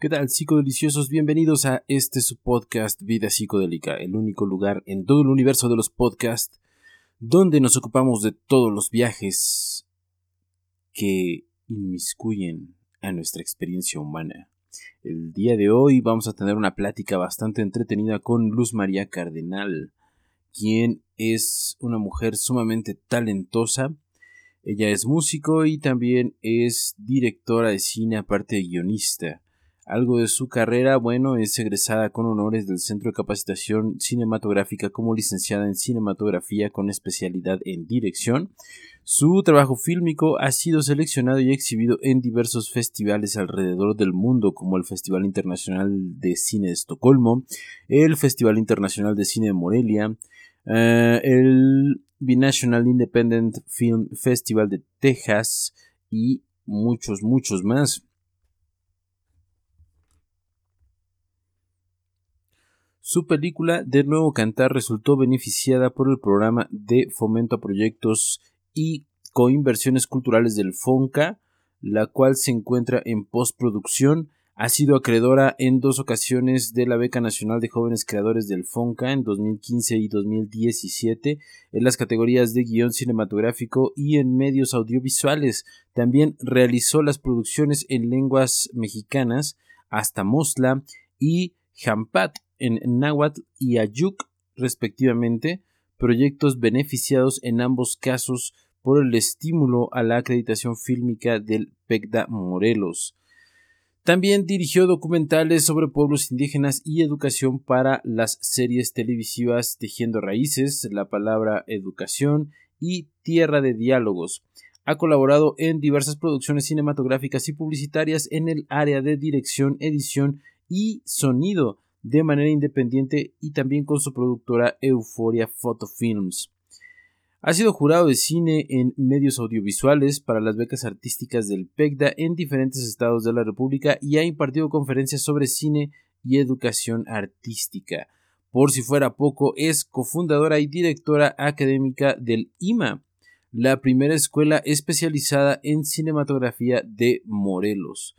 ¿Qué tal, psicodeliciosos? Bienvenidos a este su podcast Vida Psicodélica, el único lugar en todo el universo de los podcasts donde nos ocupamos de todos los viajes que inmiscuyen a nuestra experiencia humana. El día de hoy vamos a tener una plática bastante entretenida con Luz María Cardenal, quien es una mujer sumamente talentosa. Ella es músico y también es directora de cine, aparte de guionista. Algo de su carrera, bueno, es egresada con honores del Centro de Capacitación Cinematográfica como licenciada en cinematografía con especialidad en dirección. Su trabajo fílmico ha sido seleccionado y exhibido en diversos festivales alrededor del mundo, como el Festival Internacional de Cine de Estocolmo, el Festival Internacional de Cine de Morelia, eh, el Binational Independent Film Festival de Texas y muchos, muchos más. Su película De Nuevo Cantar resultó beneficiada por el programa de fomento a proyectos y coinversiones culturales del FONCA, la cual se encuentra en postproducción. Ha sido acreedora en dos ocasiones de la Beca Nacional de Jóvenes Creadores del FONCA en 2015 y 2017 en las categorías de guion cinematográfico y en medios audiovisuales. También realizó las producciones en lenguas mexicanas hasta Mosla y Jampat en náhuatl y ayuk, respectivamente, proyectos beneficiados en ambos casos por el estímulo a la acreditación fílmica del PECDA Morelos. También dirigió documentales sobre pueblos indígenas y educación para las series televisivas Tejiendo Raíces, La Palabra Educación y Tierra de Diálogos. Ha colaborado en diversas producciones cinematográficas y publicitarias en el área de dirección, edición y sonido, de manera independiente y también con su productora Euphoria Photofilms. Ha sido jurado de cine en medios audiovisuales para las becas artísticas del PECDA en diferentes estados de la República y ha impartido conferencias sobre cine y educación artística. Por si fuera poco, es cofundadora y directora académica del IMA, la primera escuela especializada en cinematografía de Morelos.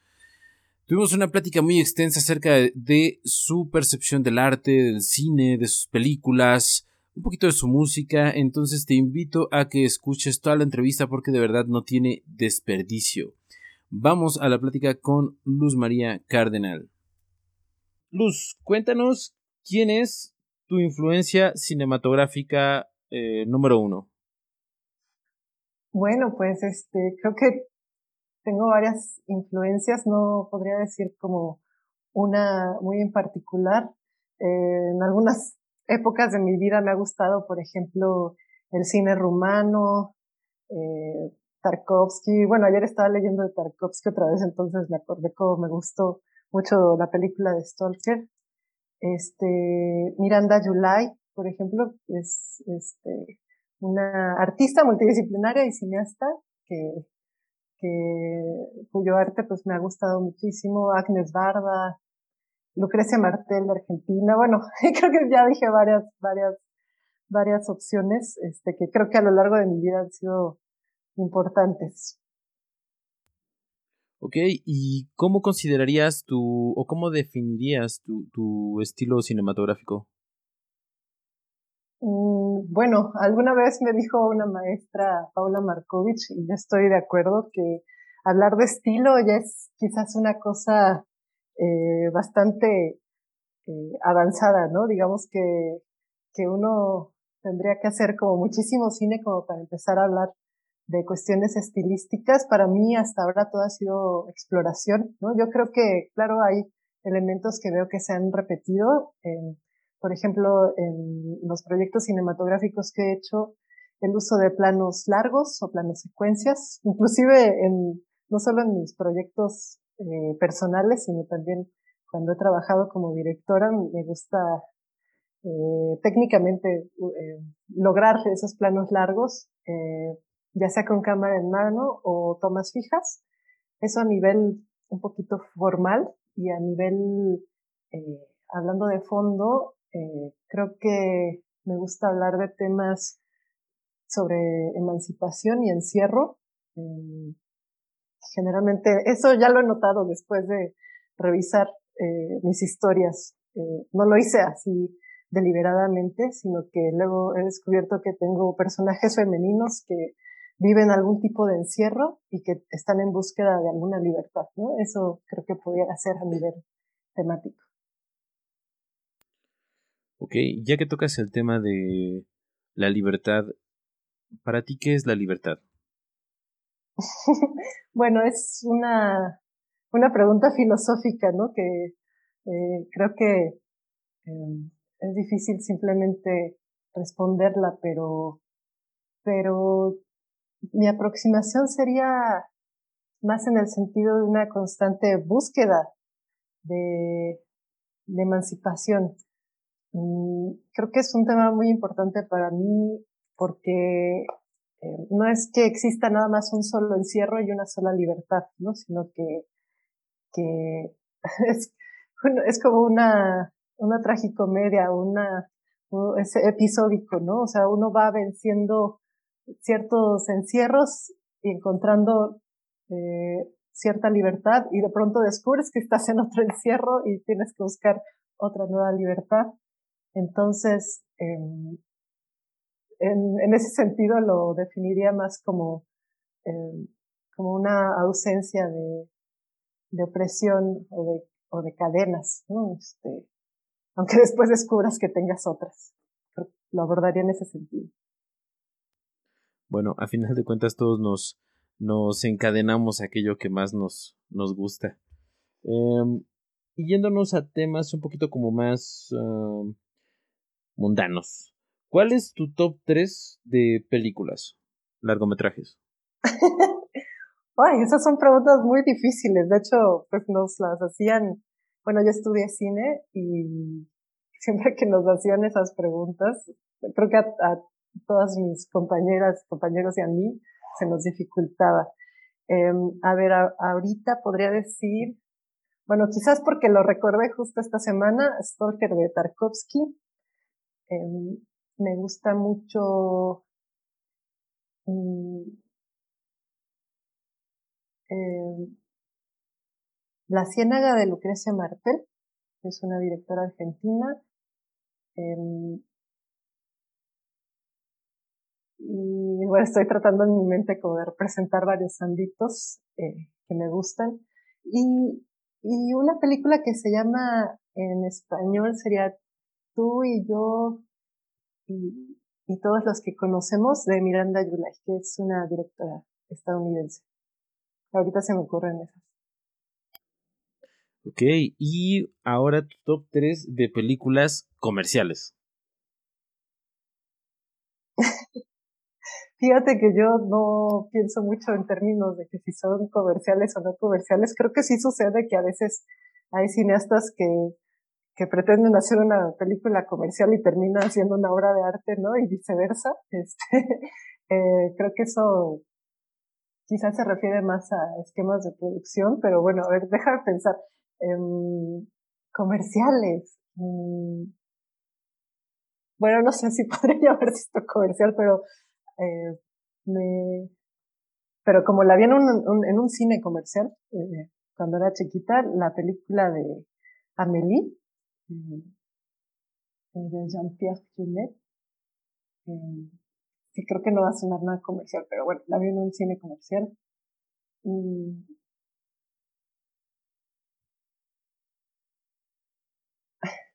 Tuvimos una plática muy extensa acerca de, su percepción del arte, del cine, de sus películas, un poquito de su música, entonces te invito a que escuches toda la entrevista porque de verdad no tiene desperdicio. Vamos a la plática con Luz María Cardenal. Luz, cuéntanos quién es tu influencia cinematográfica eh, número uno. Bueno, pues este, creo que tengo varias influencias, no podría decir como una muy en particular. Eh, en algunas épocas de mi vida me ha gustado, por ejemplo, el cine rumano, eh, Tarkovsky. Bueno, ayer estaba leyendo de Tarkovsky otra vez, entonces me acordé cómo me gustó mucho la película de Stalker. Este, Miranda July, por ejemplo, es este, una artista multidisciplinaria y cineasta que que, cuyo arte pues me ha gustado muchísimo, Agnes Barda, Lucrecia Martel de Argentina, bueno, creo que ya dije varias, varias, varias opciones, este, que creo que a lo largo de mi vida han sido importantes. Ok, ¿y cómo considerarías tu, o cómo definirías tu, tu estilo cinematográfico? Mm, bueno, alguna vez me dijo una maestra, Paula Markovich, y ya estoy de acuerdo que hablar de estilo ya es quizás una cosa eh, bastante eh, avanzada, ¿no? Digamos que, que uno tendría que hacer como muchísimo cine como para empezar a hablar de cuestiones estilísticas. Para mí hasta ahora todo ha sido exploración, ¿no? Yo creo que, claro, hay elementos que veo que se han repetido. en por ejemplo, en los proyectos cinematográficos que he hecho, el uso de planos largos o planos secuencias, inclusive en, no solo en mis proyectos eh, personales, sino también cuando he trabajado como directora, me gusta eh, técnicamente eh, lograr esos planos largos, eh, ya sea con cámara en mano o tomas fijas. Eso a nivel un poquito formal y a nivel, hablando de fondo, eh, creo que me gusta hablar de temas sobre emancipación y encierro. Eh, generalmente, eso ya lo he notado después de, revisar eh, mis historias. Eh, no lo hice así deliberadamente, sino que luego he descubierto que tengo personajes femeninos que viven algún tipo de encierro y que están en búsqueda de alguna libertad, ¿no? Eso creo que pudiera ser a nivel temático. Ok, ya que tocas el tema de la libertad, ¿para ti qué es la libertad? bueno, es una, una pregunta filosófica, ¿no? Que eh, creo que em, es difícil simplemente responderla, pero, pero mi aproximación sería más en el sentido de una constante búsqueda de, de emancipación. Mm, creo que es un tema muy importante para mí porque eh, no es que exista nada más un solo encierro y una sola libertad, ¿no? sino que, es como una, una tragicomedia, una, es episódico, ¿no? O sea, uno va venciendo ciertos encierros y encontrando eh, cierta libertad y de pronto descubres que estás en otro encierro y tienes que buscar otra nueva libertad. Entonces, em, en, en, ese sentido lo definiría más como, em, como una ausencia de, de opresión o de, o de cadenas, ¿no? Este, aunque después descubras que tengas otras. Lo abordaría en ese sentido. Bueno, a final de cuentas todos nos, nos encadenamos a aquello que más nos, nos gusta. Em, y yéndonos a temas un poquito como más mundanos. ¿Cuál es tu top 3 de películas, largometrajes? Ay, esas son preguntas muy difíciles. De hecho, pues nos las hacían bueno, yo estudié cine y siempre que nos hacían esas preguntas, creo que a, todas mis compañeras, compañeros y a mí se nos dificultaba. Em, a ver, ahorita podría decir, bueno, quizás porque lo recordé justo esta semana, Stalker de Tarkovsky. Em, me gusta mucho mm, em, la Ciénaga de Lucrecia Martel, es una directora argentina. Em, y bueno, estoy tratando en mi mente como de representar varios ámbitos eh, que me gustan. Y, y una película que se llama en español sería Tú y yo y, y todos los que conocemos de Miranda Yulay, que es una directora estadounidense. Ahorita se me ocurren esas. Ok, y ahora tu top 3 de películas comerciales. Fíjate que yo no pienso mucho en términos de que si son comerciales o no comerciales. Creo que sí sucede que a veces hay cineastas que, que pretenden hacer una película comercial y terminan haciendo una obra de arte, ¿no? Y viceversa. Este, eh, creo que eso quizás se refiere más a esquemas de producción, pero bueno, a ver, déjame pensar. Em, comerciales. Mm, bueno, no sé si podría llamarse esto comercial, pero eh, me, pero como la vi en un, en un cine comercial, eh, cuando era chiquita, la película de Amélie, de Jean-Pierre Junet, sí creo que no va a sonar nada comercial, pero bueno, la vi en un cine comercial. Mm,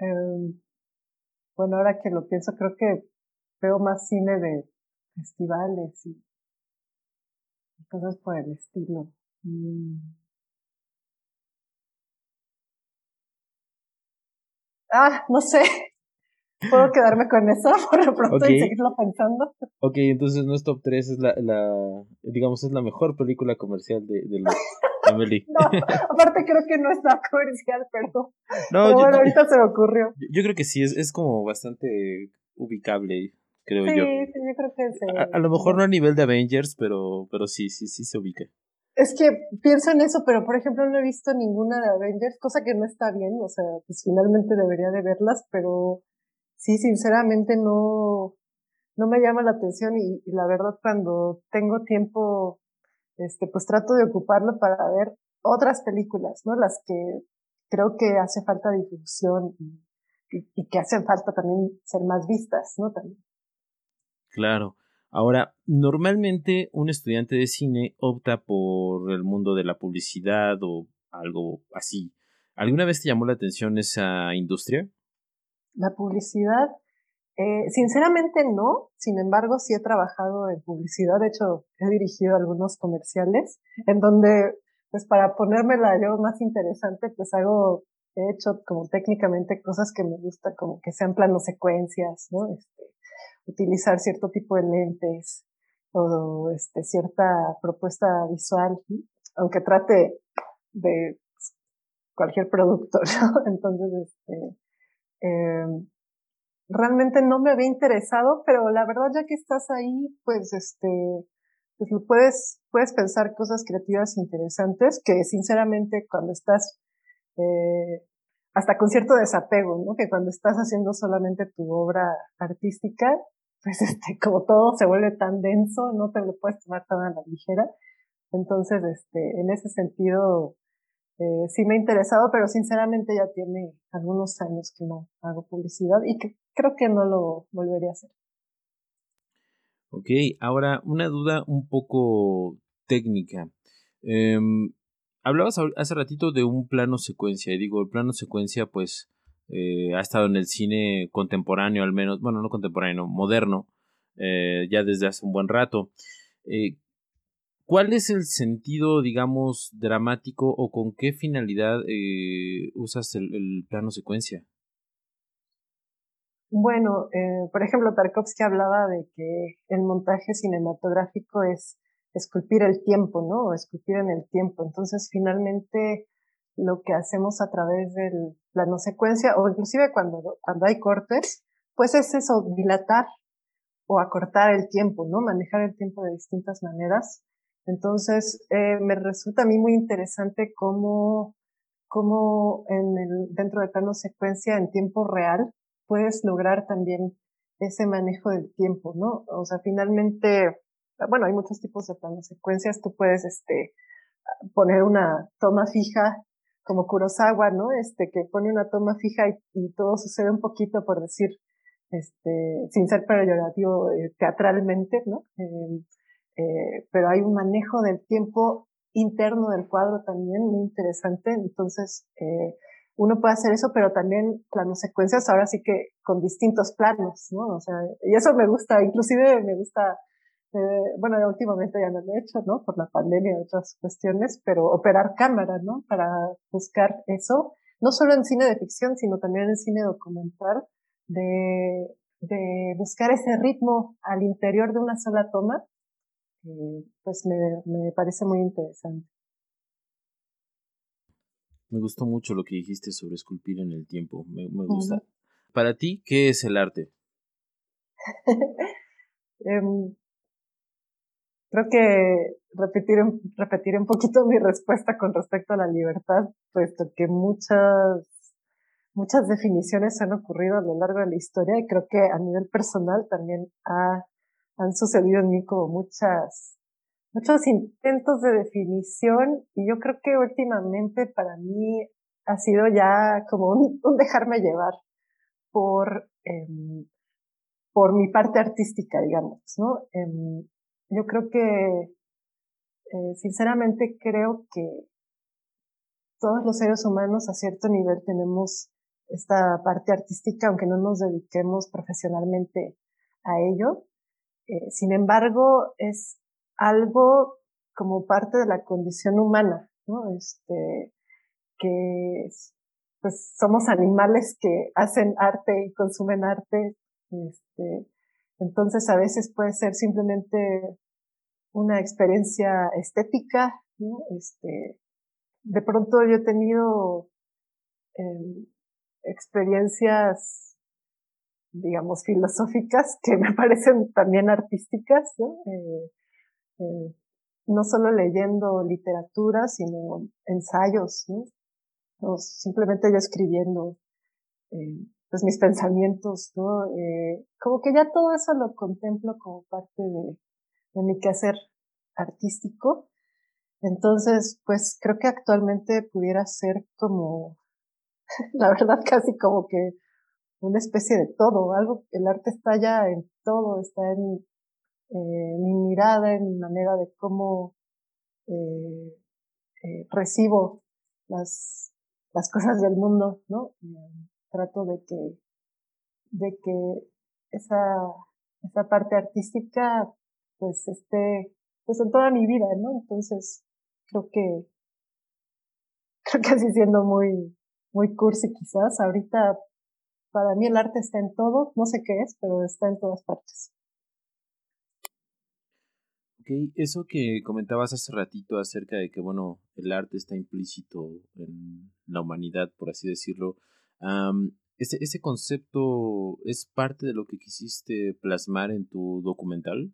Eh, bueno, ahora que lo pienso, creo que veo más cine de festivales y, cosas por el estilo. Mm. Ah, no sé. Puedo quedarme con eso por lo pronto y seguirlo pensando. Ok, entonces nuestro top 3 es la, la, digamos, es la mejor película comercial de, de los no, aparte creo que no es nada comercial, pero, no, bueno, ahorita se me ocurrió. Yo, creo que sí, es, es como bastante ubicable, creo yo. Sí, sí, yo creo que sí. A, lo mejor no a nivel de Avengers, pero, pero sí, sí, sí se ubica. Es que pienso en eso, pero por ejemplo no he visto ninguna de Avengers, cosa que no está bien, o sea, pues finalmente debería de verlas, pero sí, sinceramente no, no me llama la atención y, la verdad cuando tengo tiempo, este, pues trato de ocuparlo para ver otras películas, ¿no? Las que creo que hace falta difusión y, y, que hacen falta también ser más vistas, ¿no? También. Claro. Ahora, normalmente un estudiante de cine opta por el mundo de la publicidad o algo así. ¿Alguna vez te llamó la atención esa industria? La publicidad, eh, sinceramente no, sin embargo sí he trabajado en publicidad, de hecho he dirigido algunos comerciales en donde, pues para ponérmela yo más interesante, pues hago, he hecho como técnicamente cosas que me gusta, como que sean planos secuencias, ¿no? Este, utilizar cierto tipo de lentes o este, cierta propuesta visual, aunque trate de cualquier producto, ¿no? Entonces, este, eh, realmente no me había interesado, pero la verdad ya que estás ahí, pues este, pues puedes, puedes pensar cosas creativas interesantes que sinceramente cuando estás eh, hasta con cierto desapego, ¿no? Que cuando estás haciendo solamente tu obra artística, pues este, como todo se vuelve tan denso, no te lo puedes tomar tan a la ligera. Entonces, este, en ese sentido, eh, sí me ha interesado, pero sinceramente ya tiene algunos años que no hago publicidad y creo que no lo volvería a hacer. Ok, ahora una duda un poco técnica. Em, hablabas hace ratito de un plano secuencia, y digo, el plano secuencia pues eh, ha estado en el cine contemporáneo al menos, bueno, no contemporáneo, moderno, eh, ya desde hace un buen rato. ¿Cuál es el sentido, digamos, dramático o con qué finalidad eh, usas el, plano secuencia? Bueno, eh, por ejemplo, Tarkovsky hablaba de que el montaje cinematográfico es esculpir el tiempo, ¿no? O esculpir en el tiempo. Entonces, finalmente, lo que hacemos a través del plano secuencia, o inclusive cuando, cuando hay cortes, pues es eso, dilatar o acortar el tiempo, ¿no? Manejar el tiempo de distintas maneras entonces, eh, me resulta a mí muy interesante cómo, cómo en el, dentro del plano secuencia en tiempo real puedes lograr también ese manejo del tiempo, ¿no? O sea, finalmente, bueno, hay muchos tipos de plano secuencias. Tú puedes, este, poner una toma fija como Kurosawa, ¿no? Este, que pone una toma fija y, todo sucede un poquito por decir, este, sin ser peyorativo eh, teatralmente, ¿no? Eh, eh, pero hay un manejo del tiempo interno del cuadro también muy interesante. Entonces, eh, uno puede hacer eso, pero también planos secuencias, ahora sí que con distintos planos, ¿no? O sea, y eso me gusta, inclusive me gusta, eh, bueno, últimamente ya no lo he hecho, ¿no? Por la pandemia y otras cuestiones, pero operar cámara, ¿no? Para buscar eso, no solo en cine de ficción, sino también en cine documental, de, de buscar ese ritmo al interior de una sola toma eh, pues me, parece muy interesante. Me gustó mucho lo que dijiste sobre esculpir en el tiempo. Me, gusta. Para ti, ¿qué es el arte? Em, creo que repetir, repetir un poquito mi respuesta con respecto a la libertad, puesto que muchas, muchas definiciones han ocurrido a lo largo de la historia y creo que a nivel personal también ha han sucedido en mí como muchas, muchos intentos de definición y yo creo que últimamente para mí ha sido ya como un, dejarme llevar por, em, por mi parte artística, digamos, ¿no? Em, yo creo que, eh, sinceramente creo que todos los seres humanos a cierto nivel tenemos esta parte artística, aunque no nos dediquemos profesionalmente a ello. Eh, sin embargo, es algo como parte de la condición humana, ¿no? Este, que pues somos animales que hacen arte y consumen arte, este, entonces a veces puede ser simplemente una experiencia estética, ¿no? Este, de pronto yo he tenido em, experiencias digamos, filosóficas que me parecen también artísticas, ¿no? Eh, eh, no solo leyendo literatura, sino ensayos, ¿no? O simplemente yo escribiendo eh, pues mis pensamientos, ¿no? Eh, como que ya todo eso lo contemplo como parte de, mi quehacer artístico. Entonces, pues creo que actualmente pudiera ser como, la verdad, casi como que una especie de todo, algo, el arte está ya en todo, está en eh, mi mirada, en mi manera de cómo eh, recibo las, las cosas del mundo, ¿no? Trato de que, de que esa, esa parte artística pues esté pues en toda mi vida, ¿no? Entonces creo que creo que así siendo muy muy cursi quizás, ahorita para mí el arte está en todo, no sé qué es, pero está en todas partes. Ok, eso que comentabas hace ratito acerca de que, bueno, el arte está implícito en la humanidad, por así decirlo, ese, ¿ese concepto es parte de lo que quisiste plasmar en tu documental?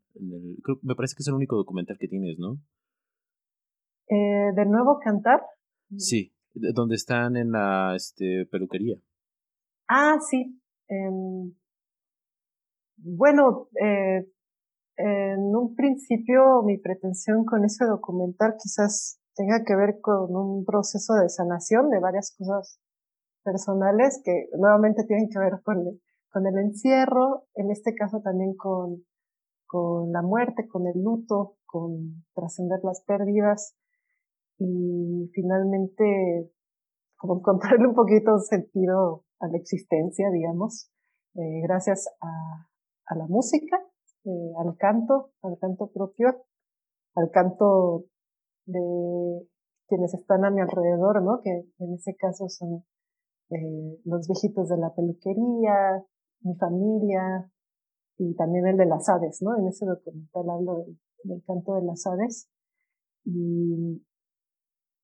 creo, me parece que es el único documental que tienes, ¿no? Eh, ¿De nuevo cantar? Sí, donde están en la este, peluquería. Ah, sí. Em, bueno, eh, en un principio mi pretensión con ese documental quizás tenga que ver con un proceso de sanación de varias cosas personales que nuevamente tienen que ver con, el encierro, en este caso también con, la muerte, con el luto, con trascender las pérdidas y finalmente como encontrarle un poquito sentido a la existencia, digamos, eh, gracias a, a, la música, eh, al canto, al canto propio, al canto de quienes están a mi alrededor, ¿no? Que en ese caso son eh, los viejitos de la peluquería, mi familia y también el de las aves, ¿no? En ese documental hablo del, del canto de las aves y,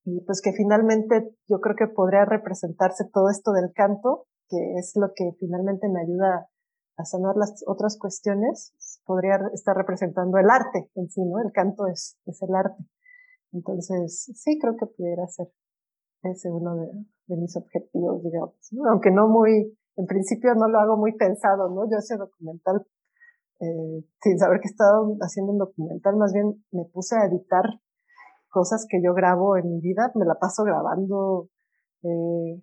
y pues que finalmente yo creo que podría representarse todo esto del canto, que es lo que finalmente me ayuda a sanar las otras cuestiones, podría estar representando el arte en sí, ¿no? El canto es, es el arte. Entonces, sí, creo que pudiera ser ese uno de, mis objetivos, digamos, aunque no muy, en principio no lo hago muy pensado, ¿no? Yo ese documental, eh, sin saber que estaba haciendo un documental, más bien me puse a editar cosas que yo grabo en mi vida, me la paso grabando, eh,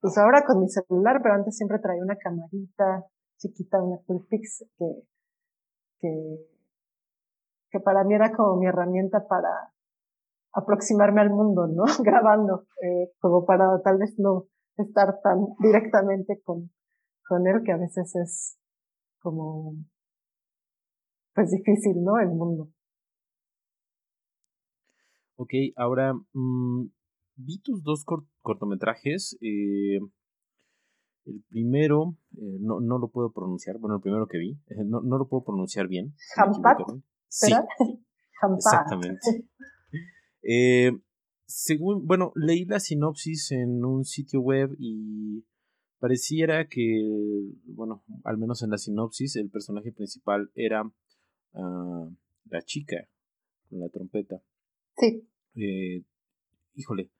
pues ahora con mi celular, pero antes siempre traía una camarita chiquita, una Pulpix, que, que, que para mí era como mi herramienta para aproximarme al mundo, ¿no? Grabando, eh, como para tal vez no estar tan directamente con, con él, que a veces es como, pues difícil, ¿no? El mundo. Ok, ahora mmm, vi tus dos cortometrajes. Eh, el primero, eh, no, no lo puedo pronunciar, bueno, el primero que vi, eh, no, no lo puedo pronunciar bien. Hampat. Sí, exactamente. Eh, según, bueno, leí la sinopsis en un sitio web y pareciera que, bueno, al menos en la sinopsis, el personaje principal era uh, la chica con la trompeta. Sí. Eh, híjole,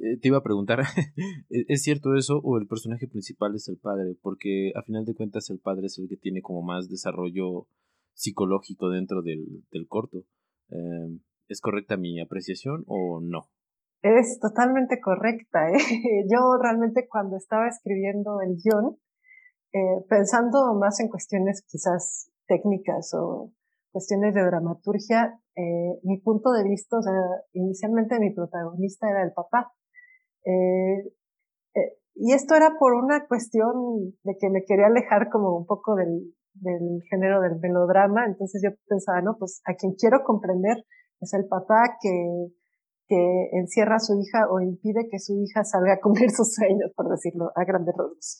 eh, te iba a preguntar, ¿e-, ¿es cierto eso o el personaje principal es el padre? Porque a final de cuentas el padre es el que tiene como más desarrollo psicológico dentro del, del corto. Eh, ¿Es correcta mi apreciación o no? Es totalmente correcta. ¿eh? Yo realmente cuando estaba escribiendo el guion, eh, pensando más en cuestiones quizás técnicas o cuestiones de dramaturgia, eh, mi punto de vista, inicialmente mi protagonista era el papá. Y esto era por una cuestión de que me quería alejar como un poco del, del género del melodrama, entonces yo pensaba, no, pues a quien quiero comprender es el papá que, que encierra a su hija o impide que su hija salga a cumplir sus sueños, por decirlo a grandes rasgos.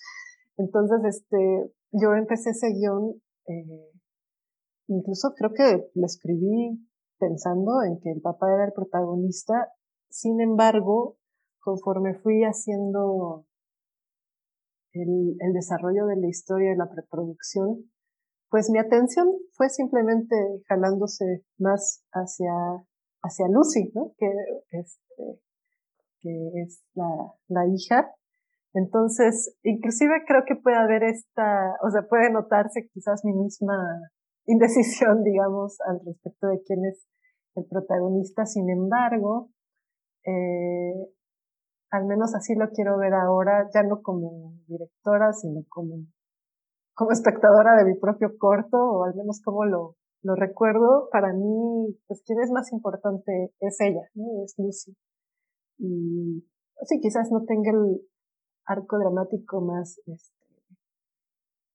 Entonces, este, yo empecé ese guion, eh, incluso creo que lo escribí pensando en que el papá era el protagonista. Sin embargo, conforme fui haciendo el, el desarrollo de la historia y la preproducción, pues mi atención fue simplemente jalándose más hacia, hacia Lucy, ¿no? Que, este, que es la, la hija. Entonces, inclusive creo que puede haber esta, o sea, puede notarse quizás mi misma indecisión, digamos, al respecto de quién es el protagonista. Sin embargo, eh, al menos así lo quiero ver ahora, ya no como directora, sino como, como espectadora de mi propio corto, o al menos como lo, recuerdo. Para mí, pues quien es más importante es ella. Es Lucy. Y sí, quizás no tenga el arco dramático más, este,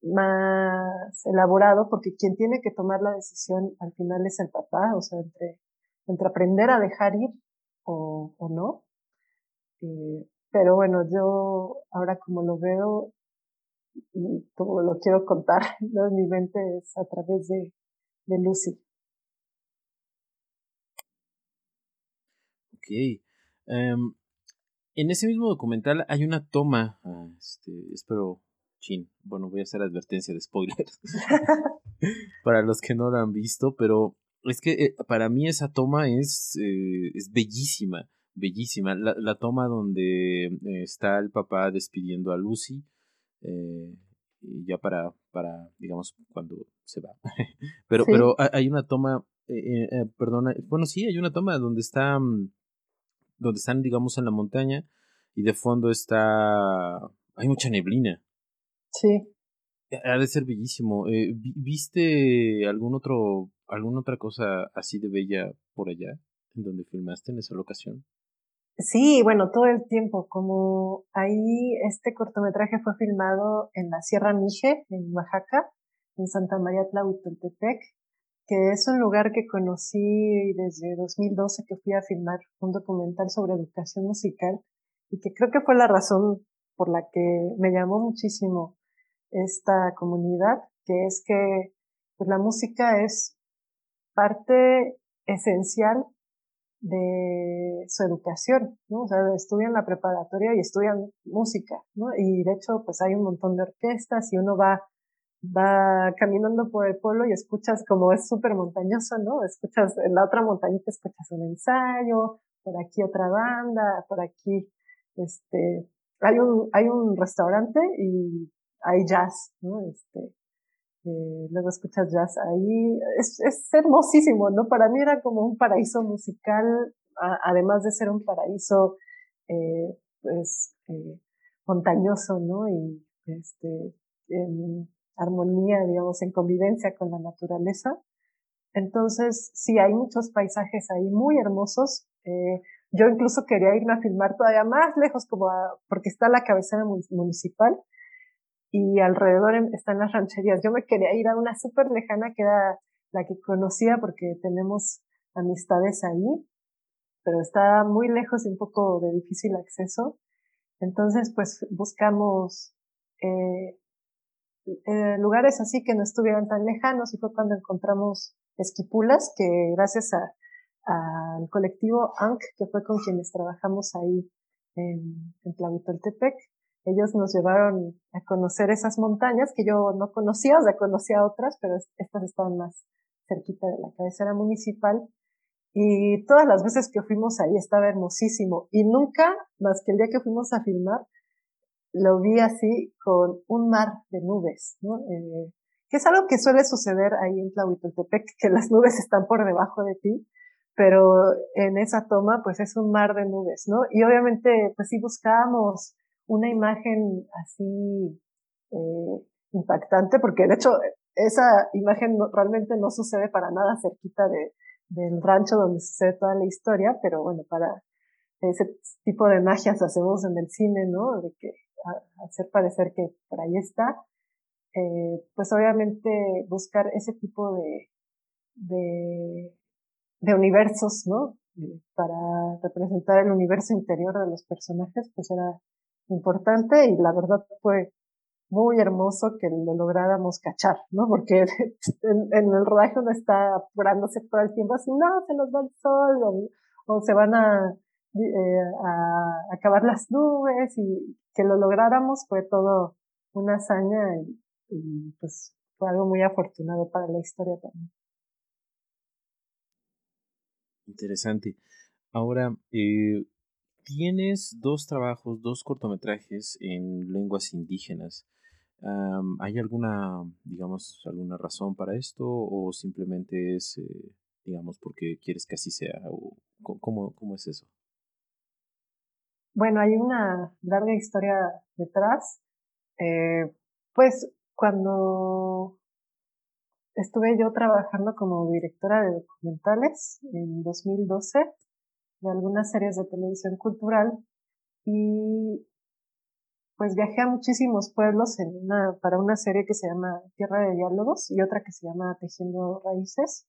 más elaborado, porque quien tiene que tomar la decisión al final es el papá, o sea, entre, aprender a dejar ir o, o no. Eh, pero bueno, yo ahora como lo veo y como lo quiero contar, ¿no? mi mente es a través de, de Lucy. Ok. Um, en ese mismo documental hay una toma, ah, este, espero, chin, bueno, voy a hacer advertencia de spoilers para los que no la han visto, pero es que eh, para mí esa toma es, eh, es bellísima, bellísima. La, la toma donde eh, está el papá despidiendo a Lucy, y ya para, para, digamos, cuando se va. pero, pero hay una toma, perdona, bueno, sí, hay una toma donde está... Mm, donde están, digamos, en la montaña y de fondo está... Hay mucha neblina. Sí. Ha de ser bellísimo. Eh, ¿Viste algún otro, alguna otra cosa así de bella por allá, en donde filmaste en esa locación? Sí, bueno, todo el tiempo. Como ahí este cortometraje fue filmado en la Sierra Mije, en Oaxaca, en Santa María Tlahuitoltepec, que es un lugar que conocí desde 2012 que fui a filmar un documental sobre educación musical y que creo que fue la razón por la que me llamó muchísimo esta comunidad, que es que pues, la música es parte esencial de su educación, ¿no? O sea, estudian la preparatoria y estudian música, ¿no? Y de hecho, pues hay un montón de orquestas y uno va va caminando por el pueblo y escuchas como es súper montañoso, ¿no? Escuchas en la otra montañita, escuchas un ensayo, por aquí otra banda, por aquí, este, hay un, hay un restaurante y hay jazz, ¿no? Este, eh, luego escuchas jazz ahí, es, es hermosísimo, ¿no? Para mí era como un paraíso musical, además de ser un paraíso, eh, pues, eh, montañoso, ¿no? Y, este, armonía, digamos, en convivencia con la naturaleza. Entonces, sí, hay muchos paisajes ahí muy hermosos. Yo incluso quería irme a filmar todavía más lejos, como porque está la cabecera municipal y alrededor están las rancherías. Yo me quería ir a una súper lejana que era la que conocía porque tenemos amistades ahí, pero está muy lejos y un poco de difícil acceso. Entonces, pues buscamos eh, eh, lugares así que no estuvieran tan lejanos y fue cuando encontramos Esquipulas, que gracias al colectivo ANC, que fue con quienes trabajamos ahí en, en Tlahuitoltepec, ellos nos llevaron a conocer esas montañas que yo no conocía, o sea, conocía otras, pero estas estaban más cerquita de la cabecera municipal. Y todas las veces que fuimos ahí estaba hermosísimo. Y nunca, más que el día que fuimos a filmar, lo vi así con un mar de nubes, ¿no? Eh, que es algo que suele suceder ahí en Tlahuitoltepec, que las nubes están por debajo de ti, pero en esa toma pues es un mar de nubes, ¿no? Y obviamente pues sí buscábamos una imagen así eh, impactante, porque de hecho esa imagen realmente no sucede para nada cerquita de, del rancho donde sucede toda la historia, pero bueno, para ese tipo de magias hacemos en el cine, ¿no? De que hacer parecer que por ahí está, eh, pues obviamente buscar ese tipo de, de, de universos, ¿no? Eh, para representar el universo interior de los personajes, pues era importante y la verdad fue muy hermoso que lo lográramos cachar, ¿no? Porque en, el rodaje uno está apurándose todo el tiempo así, no, se nos va el sol, o se van a eh, a acabar las nubes y que lo lográramos fue todo una hazaña y, pues fue algo muy afortunado para la historia también. Interesante. Ahora, eh, tienes dos trabajos, dos cortometrajes en lenguas indígenas. ¿Hay alguna, digamos, alguna razón para esto o simplemente es, eh, digamos, porque quieres que así sea? O, ¿cómo, ¿Cómo es eso? bueno, hay una larga historia detrás. Eh, pues cuando estuve yo trabajando como directora de documentales en 2012 de algunas series de televisión cultural y pues viajé a muchísimos pueblos en una, para una serie que se llama Tierra de Diálogos y otra que se llama Tejiendo Raíces.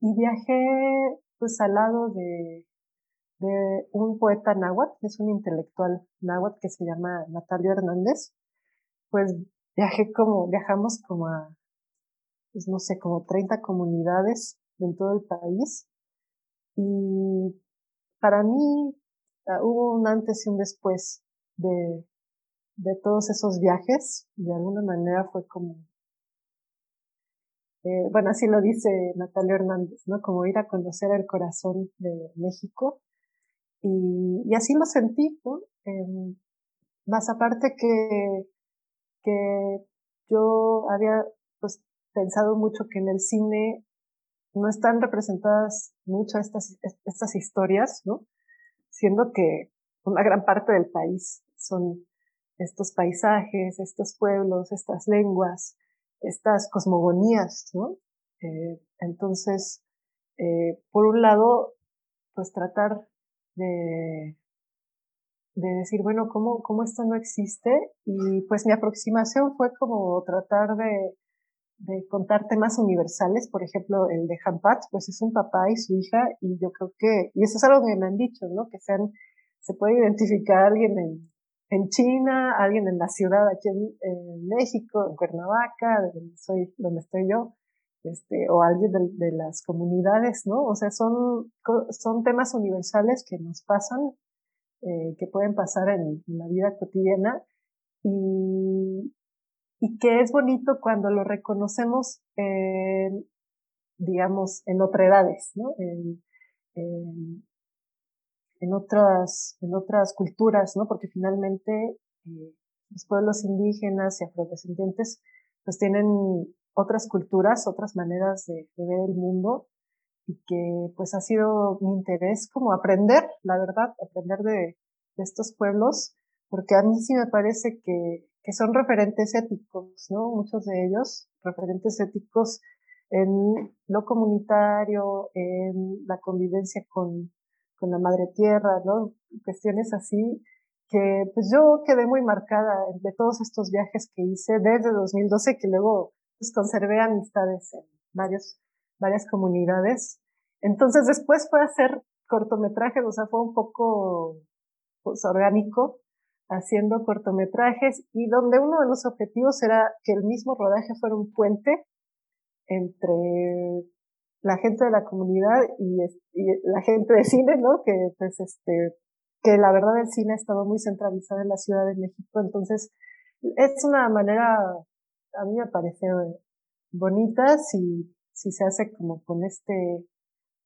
Y viajé pues al lado de, de un poeta náhuatl, es un intelectual náhuatl que se llama Natalio Hernández. Pues viajé como, viajamos como a, pues no sé, como 30 comunidades en todo el país. Y para mí ah, hubo un antes y un después de, todos esos viajes. De alguna manera fue como, eh, bueno, así lo dice Natalia Hernández, ¿no? Como ir a conocer el corazón de México. Y, y así lo sentí, ¿no? Em, más aparte que, que yo había pues pensado mucho que en el cine no están representadas muchas estas, estas historias, ¿no? Siendo que una gran parte del país son estos paisajes, estos pueblos, estas lenguas, estas cosmogonías, ¿no? Eh, entonces, eh, por un lado, pues tratar de, de decir, bueno, ¿cómo, ¿cómo esto no existe? Y pues mi aproximación fue como tratar de, de contar temas universales, por ejemplo, el de Hampat, pues es un papá y su hija, y yo creo que, y eso es algo que me han dicho, ¿no? Que sean, se puede identificar a alguien en, en China, alguien en la ciudad aquí en, México, en Cuernavaca, donde, soy, donde estoy yo, este, o alguien de, las comunidades, ¿no? O sea, son, son temas universales que nos pasan, eh, que pueden pasar en, la vida cotidiana y, y que es bonito cuando lo reconocemos, en, digamos, en otras edades, ¿no? En, en, en otras, en otras culturas, ¿no? Porque finalmente eh, los pueblos indígenas y afrodescendientes pues tienen otras culturas, otras maneras de, ver el mundo y que pues ha sido mi interés como aprender, la verdad, aprender de, de estos pueblos, porque a mí sí me parece que, que son referentes éticos, ¿no? Muchos de ellos, referentes éticos en lo comunitario, en la convivencia con, con la madre tierra, ¿no? Cuestiones así que pues yo quedé muy marcada de todos estos viajes que hice desde 2012 que luego pues conservé amistades en varios, varias comunidades. Entonces después fue hacer cortometrajes, o sea, fue un poco pues, orgánico haciendo cortometrajes y donde uno de los objetivos era que el mismo rodaje fuera un puente entre la gente de la comunidad y, la gente de cine, ¿no? Que pues este, que la verdad el cine ha estado muy centralizado en la Ciudad de México, entonces es una manera, a mí me parece bonita si, si se hace como con este,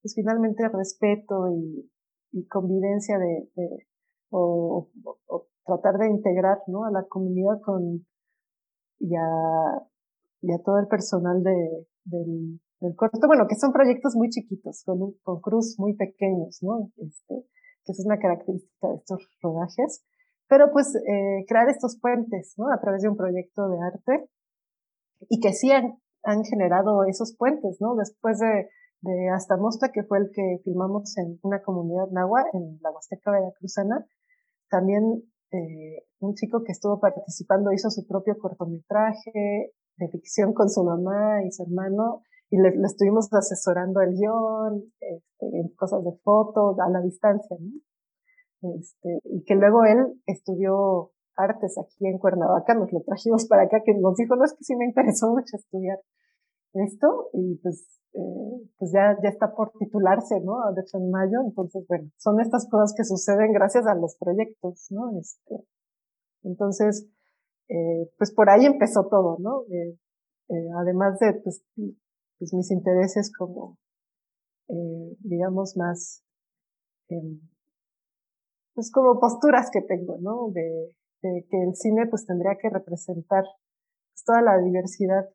pues finalmente respeto y, y convivencia de, de o, o, tratar de integrar, ¿no? A la comunidad con, y a, y a todo el personal de, del, del corto, bueno, que son proyectos muy chiquitos, con, con cruz muy pequeños, ¿no? Este, que es una característica de estos rodajes, pero pues eh, crear estos puentes, ¿no? A través de un proyecto de arte y que sí han, han generado esos puentes, ¿no? Después de, de Hasta Mostra, que fue el que filmamos en una comunidad nahua, en la Huasteca Veracruzana, también eh, un chico que estuvo participando hizo su propio cortometraje de ficción con su mamá y su hermano y le, estuvimos asesorando el guion, este, cosas de fotos a la distancia, ¿no? Este, y que luego él estudió artes aquí en Cuernavaca, nos lo trajimos para acá, que nos dijo, no, es que sí me interesó mucho estudiar esto, y pues, eh, pues ya, ya está por titularse, ¿no? De hecho, en mayo, entonces, bueno, son estas cosas que suceden gracias a los proyectos, ¿no? Este, entonces, eh, pues por ahí empezó todo, ¿no? Eh, además de, pues, pues, mis intereses como, digamos, más, eh, pues como posturas que tengo, ¿no? De, de, que el cine pues tendría que representar pues, toda la diversidad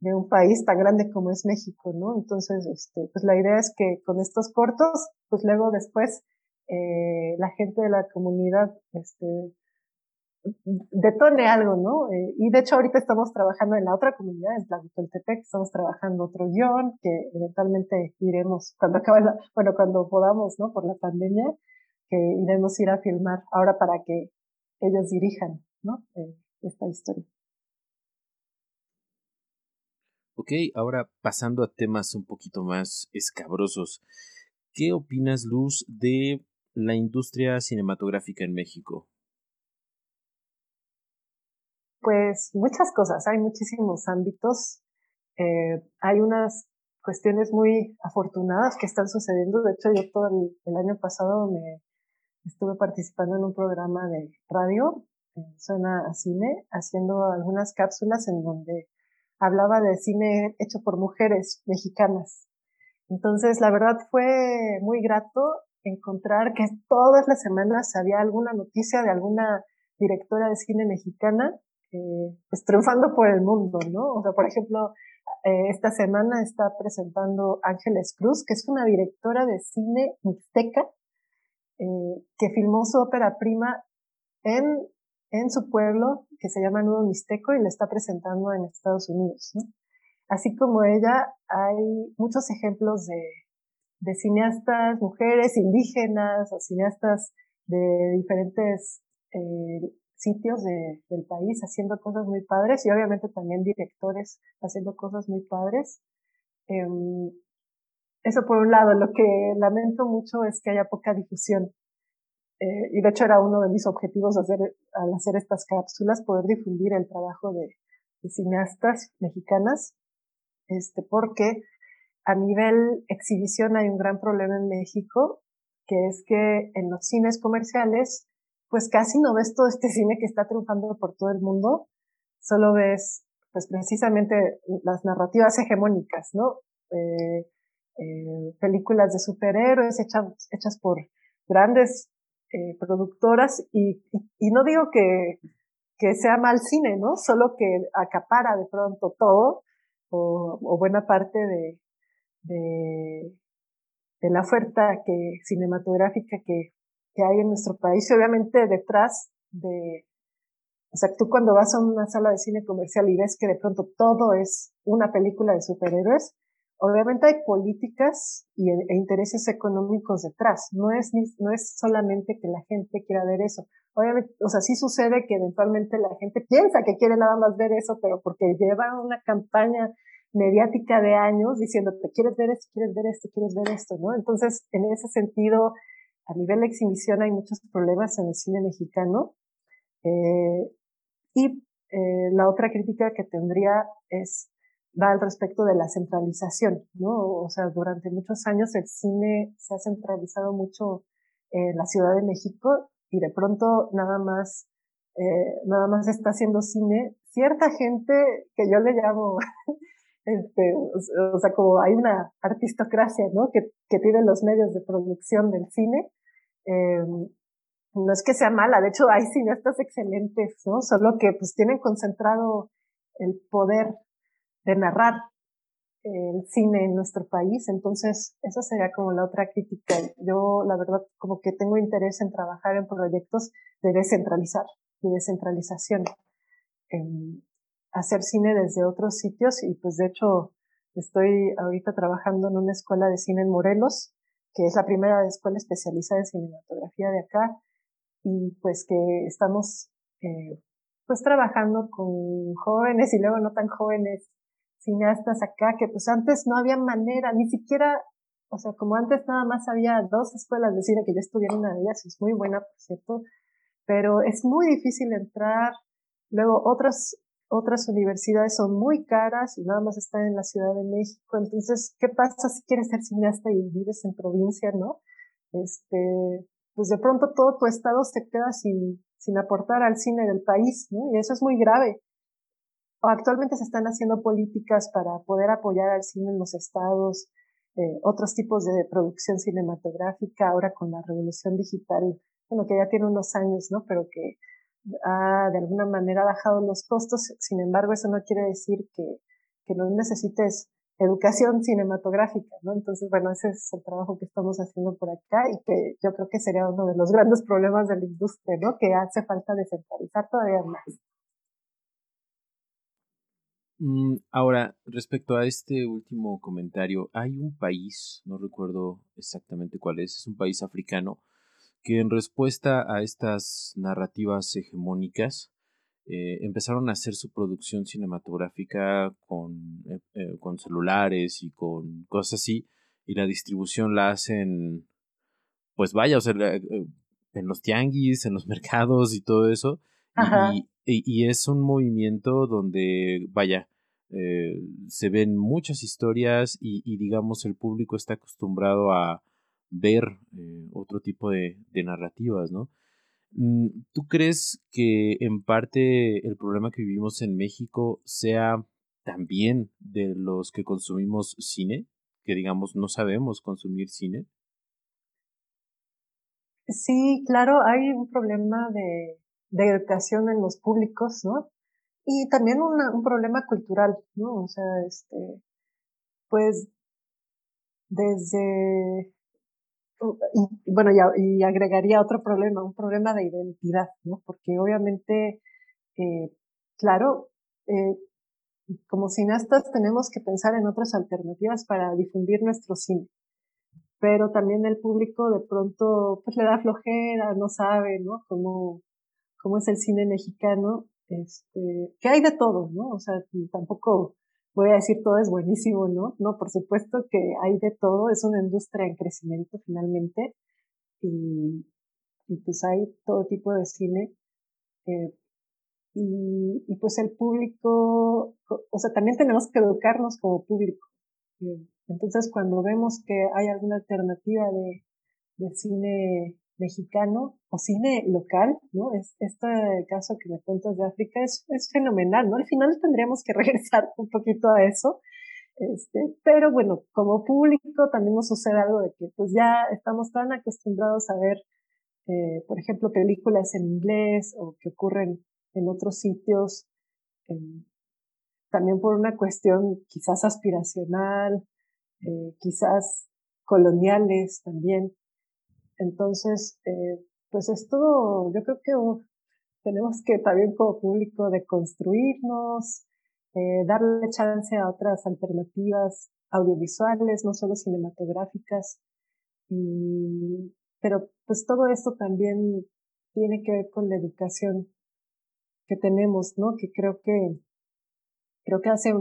de un país tan grande como es México, ¿no? Entonces, este, pues la idea es que con estos cortos, pues luego después eh, la gente de la comunidad este, detone algo, ¿no? Eh, y de hecho ahorita estamos trabajando en la otra comunidad, en Tlahuitoltepec, estamos trabajando otro guion que eventualmente iremos, cuando acabe la, bueno, cuando podamos, ¿no? Por la pandemia, que iremos ir a filmar ahora para que ellos dirijan, ¿no? Eh, esta historia. Ok, ahora pasando a temas un poquito más escabrosos. ¿Qué opinas, Luz, de la industria cinematográfica en México? Pues muchas cosas, hay muchísimos ámbitos. Eh, hay unas cuestiones muy afortunadas que están sucediendo. De hecho, yo todo el, año pasado me estuve participando en un programa de radio, Suena a Cine, haciendo algunas cápsulas en donde hablaba de cine hecho por mujeres mexicanas. Entonces, la verdad fue muy grato encontrar que todas las semanas había alguna noticia de alguna directora de cine mexicana eh, pues triunfando por el mundo, ¿no? O sea, por ejemplo, eh, esta semana está presentando Ángeles Cruz, que es una directora de cine mixteca, eh, que filmó su ópera prima en, en su pueblo, que se llama Nudo Mixteco, y la está presentando en Estados Unidos. Así como ella, hay muchos ejemplos de, de cineastas, mujeres indígenas o cineastas de diferentes eh, sitios de, del país haciendo cosas muy padres y obviamente también directores haciendo cosas muy padres. Em, eso por un lado, lo que lamento mucho es que haya poca difusión. Eh, y de hecho era uno de mis objetivos hacer, al hacer estas cápsulas, poder difundir el trabajo de, de cineastas mexicanas, este, porque a nivel exhibición hay un gran problema en México, que es que en los cines comerciales pues casi no ves todo este cine que está triunfando por todo el mundo, solo ves pues precisamente las narrativas hegemónicas, ¿no? Eh, eh, películas de superhéroes hechas, hechas por grandes eh, productoras y, no digo que, que sea mal cine, ¿no? Solo que acapara de pronto todo o, buena parte de, de, de la oferta que, cinematográfica que que hay en nuestro país y obviamente detrás de, o sea, tú cuando vas a una sala de cine comercial y ves que de pronto todo es una película de superhéroes, obviamente hay políticas y, e, intereses económicos detrás. No es, no es solamente que la gente quiera ver eso. Obviamente, o sea, sí sucede que eventualmente la gente piensa que quiere nada más ver eso, pero porque lleva una campaña mediática de años diciéndote, quieres ver esto, quieres ver esto, quieres ver esto, ¿no? Entonces, en ese sentido, a nivel de exhibición hay muchos problemas en el cine mexicano. Eh, y eh, la otra crítica que tendría es, va al respecto de la centralización, ¿no? O sea, durante muchos años el cine se ha centralizado mucho en la Ciudad de México y de pronto nada más, eh, nada más está haciendo cine cierta gente que yo le llamo, este, o, sea, como hay una artistocracia, ¿no? Que, que tiene los medios de producción del cine eh, no es que sea mala, de hecho hay cineastas excelentes, ¿no? Solo que pues tienen concentrado el poder de narrar el cine en nuestro país, entonces esa sería como la otra crítica. Yo la verdad como que tengo interés en trabajar en proyectos de descentralizar, de descentralización, en hacer cine desde otros sitios. Y pues de hecho estoy ahorita trabajando en una escuela de cine en Morelos que es la primera escuela especializada en cinematografía de acá, y pues que estamos eh, pues trabajando con jóvenes y luego no tan jóvenes cineastas acá, que pues antes no había manera, ni siquiera, o sea, como antes nada más había dos escuelas de cine, que yo estudié en una de ellas, es muy buena, por cierto, pero es muy difícil entrar. Luego otras otras universidades son muy caras y nada más están en la Ciudad de México. Entonces, ¿qué pasa si quieres ser cineasta y vives en provincia, no? Este, pues de pronto todo tu estado se queda sin, sin aportar al cine del país, ¿no? Y eso es muy grave. Actualmente se están haciendo políticas para poder apoyar al cine en los estados, eh, otros tipos de producción cinematográfica, ahora con la revolución digital, bueno, que ya tiene unos años, ¿no? Pero que ha de alguna manera bajado los costos. Sin embargo, eso no quiere decir que, que no necesites educación cinematográfica, ¿no? Entonces, bueno, ese es el trabajo que estamos haciendo por acá y que yo creo que sería uno de los grandes problemas de la industria, ¿no? Que hace falta descentralizar todavía más. Mm, ahora, respecto a este último comentario, hay un país, no recuerdo exactamente cuál es, es un país africano, que en respuesta a estas narrativas hegemónicas, eh, empezaron a hacer su producción cinematográfica con, eh, eh, con celulares y con cosas así, y la distribución la hacen, pues vaya, o sea, en los tianguis, en los mercados y todo eso, y, y, es un movimiento donde, vaya, eh, se ven muchas historias y, digamos el público está acostumbrado a ver eh, otro tipo de, narrativas, ¿no? Mm, ¿Tú crees que en parte el problema que vivimos en México sea también de los que consumimos cine? Que digamos no sabemos consumir cine. Sí, claro, hay un problema de, de educación en los públicos, ¿no? Y también un problema cultural, ¿no? O sea, este, pues desde, bueno, y, agregaría otro problema, un problema de identidad, ¿no? Porque obviamente, eh, claro, eh, como cineastas tenemos que pensar en otras alternativas para difundir nuestro cine. Pero también el público de pronto pues le da flojera, no sabe, ¿no? Cómo, cómo es el cine mexicano este, que hay de todo, ¿no? O sea, tampoco voy a decir todo es buenísimo, ¿no? No, por supuesto que hay de todo, es una industria en crecimiento finalmente y, y pues hay todo tipo de cine. Eh, y, y, pues el público, o sea, también tenemos que educarnos como público. Eh, entonces, cuando vemos que hay alguna alternativa de, de cine mexicano o cine local, ¿no? Es, este caso que me cuentas de África es, es fenomenal, ¿no? Al final tendríamos que regresar un poquito a eso. Este, pero bueno, como público también nos sucede algo de que pues ya estamos tan acostumbrados a ver, eh, por ejemplo, películas en inglés o que ocurren en otros sitios, también por una cuestión quizás aspiracional, eh, quizás coloniales también, entonces, eh, pues es todo, yo creo que tenemos que también como público de construirnos, eh, darle chance a otras alternativas audiovisuales, no solo cinematográficas. Y, pero pues todo esto también tiene que ver con la educación que tenemos, ¿no? Que creo que, creo que hace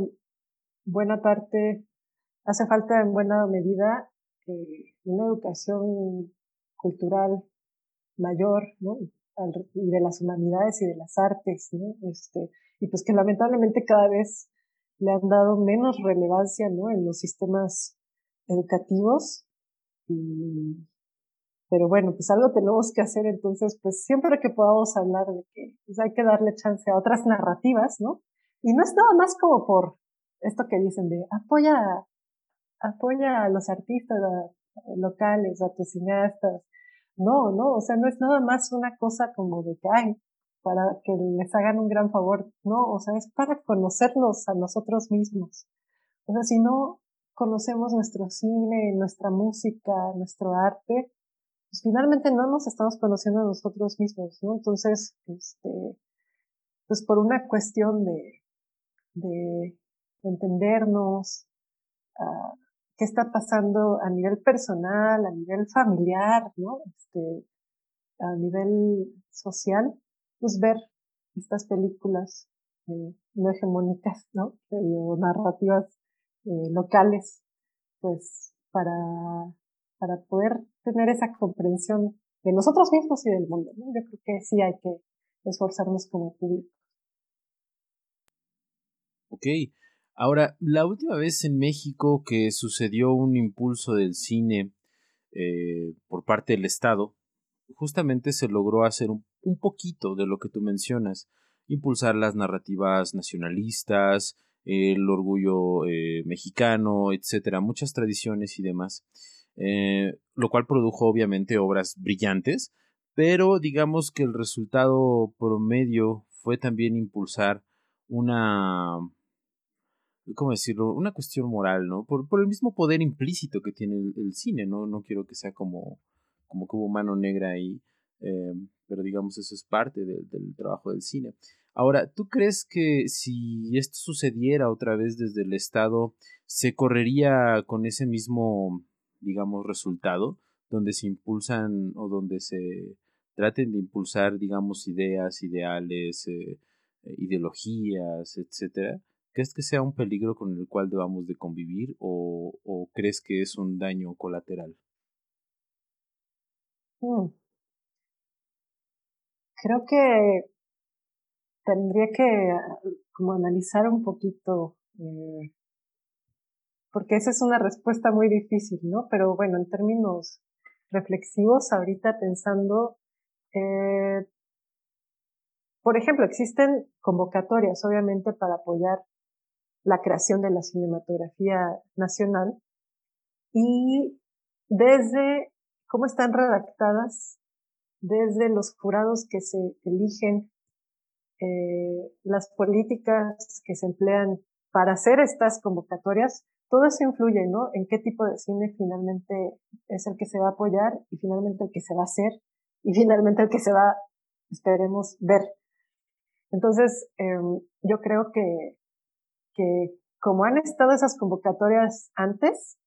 buena parte, hace falta en buena medida eh, una educación cultural mayor, ¿no? Y de las humanidades y de las artes, ¿no? Este, y pues que lamentablemente cada vez le han dado menos relevancia, ¿no? En los sistemas educativos. Pero bueno, pues algo tenemos que hacer, entonces, pues siempre que podamos hablar de que pues hay que darle chance a otras narrativas, ¿no? Y no es nada más como por esto que dicen de apoya, apoya a los artistas, locales, a tus cineastas. No, no, o sea, no es nada más una cosa como de que, hay para que les hagan un gran favor. No, o sea, es para conocernos a nosotros mismos. O sea, si no conocemos nuestro cine, nuestra música, nuestro arte, pues finalmente no nos estamos conociendo a nosotros mismos, ¿no? Entonces, este, pues por una cuestión de, de, entendernos, uh, qué está pasando a nivel personal, a nivel familiar, ¿no? Este, a nivel social, pues ver estas películas eh, no hegemónicas, ¿no? o narrativas eh, locales, pues para, para poder tener esa comprensión de nosotros mismos y del mundo. Yo creo que sí hay que esforzarnos como público. Ok, Ahora, la última vez en México que sucedió un impulso del cine eh, por parte del Estado, justamente se logró hacer un, poquito de lo que tú mencionas, impulsar las narrativas nacionalistas, el orgullo eh, mexicano, etcétera, muchas tradiciones y demás, eh, lo cual produjo obviamente obras brillantes, pero digamos que el resultado promedio fue también impulsar una ¿cómo decirlo? Una cuestión moral, ¿no? Por, por el mismo poder implícito que tiene el, cine, ¿no? No quiero que sea como, como que hubo mano negra ahí, eh, pero digamos eso es parte del trabajo del cine. Ahora, ¿tú crees que si esto sucediera otra vez desde el Estado, se correría con ese mismo, digamos, resultado, donde se impulsan o donde se traten de impulsar, digamos, ideas, ideales, eh, eh, ideologías, etcétera? ¿Crees que sea un peligro con el cual debamos de convivir o, crees que es un daño colateral? Mm. Creo que tendría que como analizar un poquito, eh, porque esa es una respuesta muy difícil, ¿no? Pero bueno, en términos reflexivos, ahorita pensando, eh, por ejemplo, existen convocatorias, obviamente, para apoyar la creación de la cinematografía nacional y desde cómo están redactadas, desde los jurados que se eligen, eh, las políticas que se emplean para hacer estas convocatorias, todo eso influye, ¿no? En qué tipo de cine finalmente es el que se va a apoyar y finalmente el que se va a hacer y finalmente el que se va, esperemos, ver. Entonces, em, yo creo que que como han estado esas convocatorias antes,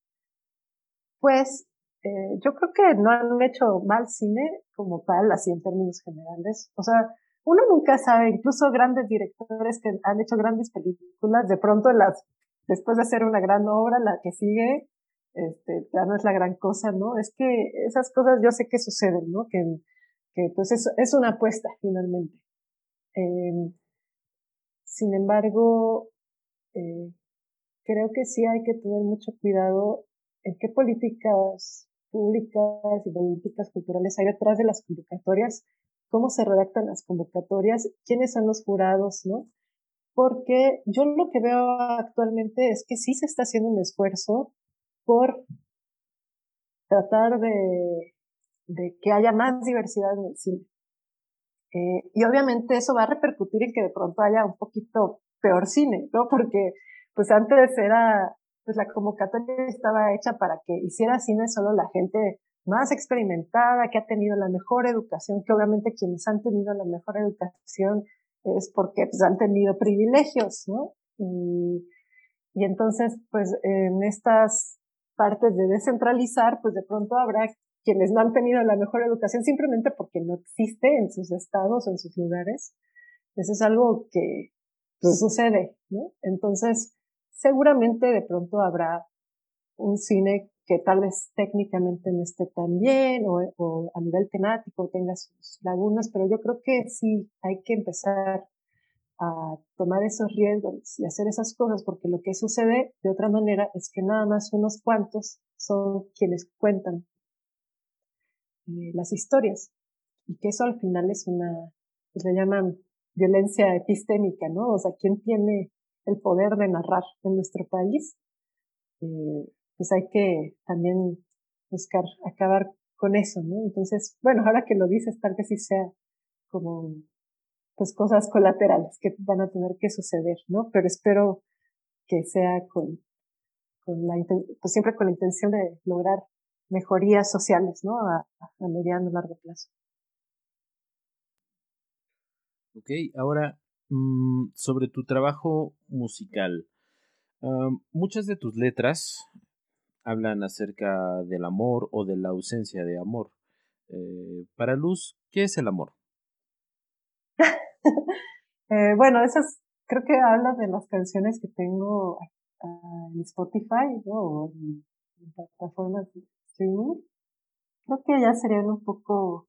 pues eh, yo creo que no han hecho mal cine como tal, así en términos generales. O sea, uno nunca sabe, incluso grandes directores que han hecho grandes películas, de pronto las, después de hacer una gran obra, la que sigue, este, ya no es la gran cosa, ¿no? Es que esas cosas yo sé que suceden, ¿no? Que, que pues es, es una apuesta finalmente. Eh, sin embargo, eh, creo que sí hay que tener mucho cuidado en qué políticas públicas y políticas culturales hay detrás de las convocatorias, cómo se redactan las convocatorias, quiénes son los jurados, ¿no? Porque yo lo que veo actualmente es que sí se está haciendo un esfuerzo por tratar de, que haya más diversidad en el cine. Eh, y obviamente eso va a repercutir en que de pronto haya un poquito peor cine, ¿no? Porque pues antes era, pues la convocatoria estaba hecha para que hiciera cine solo la gente más experimentada, que ha tenido la mejor educación, que obviamente quienes han tenido la mejor educación es porque pues, han tenido privilegios, ¿no? Y, y entonces, pues en estas partes de descentralizar, pues de pronto habrá quienes no han tenido la mejor educación simplemente porque no existe en sus estados o en sus lugares. Eso es algo que, sucede, ¿no? Entonces, seguramente de pronto habrá un cine que tal vez técnicamente no esté tan bien o, a nivel temático tenga sus lagunas, pero yo creo que sí hay que empezar a tomar esos riesgos y hacer esas cosas, porque lo que sucede de otra manera es que nada más unos cuantos son quienes cuentan eh, las historias y que eso al final es una, pues le llaman violencia epistémica, ¿no? O sea, ¿quién tiene el poder de narrar en nuestro país? Eh, pues hay que también buscar acabar con eso, ¿no? Entonces, bueno, ahora que lo dices, tal vez sí sea como, pues cosas colaterales que van a tener que suceder, ¿no? Pero espero que sea con, con la, pues siempre con la intención de lograr mejorías sociales, ¿no? A, a mediano y largo plazo. Ok, ahora mm, sobre tu trabajo musical. muchas de tus letras hablan acerca del amor o de la ausencia de amor. Eh, para Luz, ¿qué es el amor? Eh, bueno, esas creo que habla de las canciones que tengo en Spotify o en, plataformas de streaming. Creo que ya serían un poco,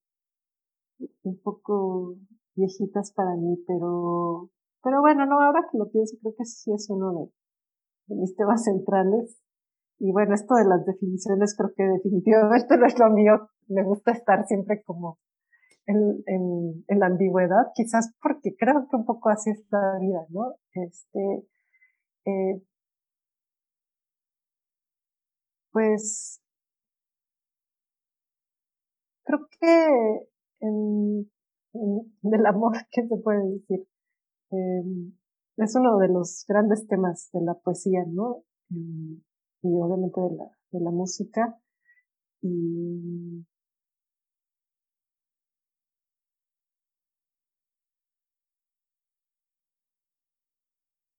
un poco viejitas para mí, pero, pero bueno, no, ahora que lo pienso, creo que sí es uno de, mis temas centrales. Y bueno, esto de las definiciones creo que definitivamente no es lo mío. Me gusta estar siempre como en, en, en, la ambigüedad, quizás porque creo que un poco así es la vida, ¿no? Este, eh, pues creo que en, del amor, ¿qué se puede decir? Em, es uno de los grandes temas de la poesía, ¿no? Y, obviamente de la, de la música. Y